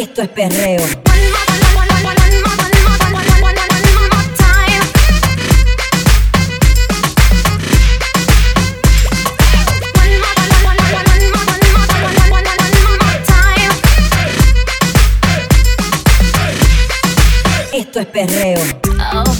Esto es perreo. Esto es perreo. Oh.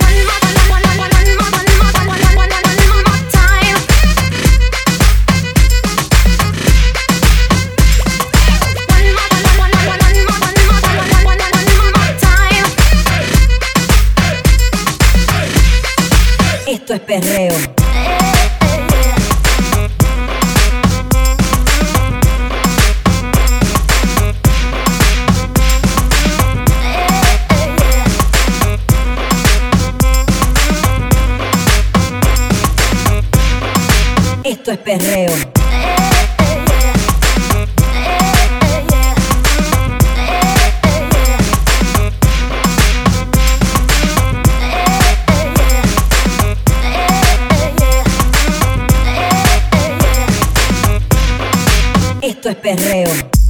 Esto es perreo. Esto es perreo. Esto es perreo.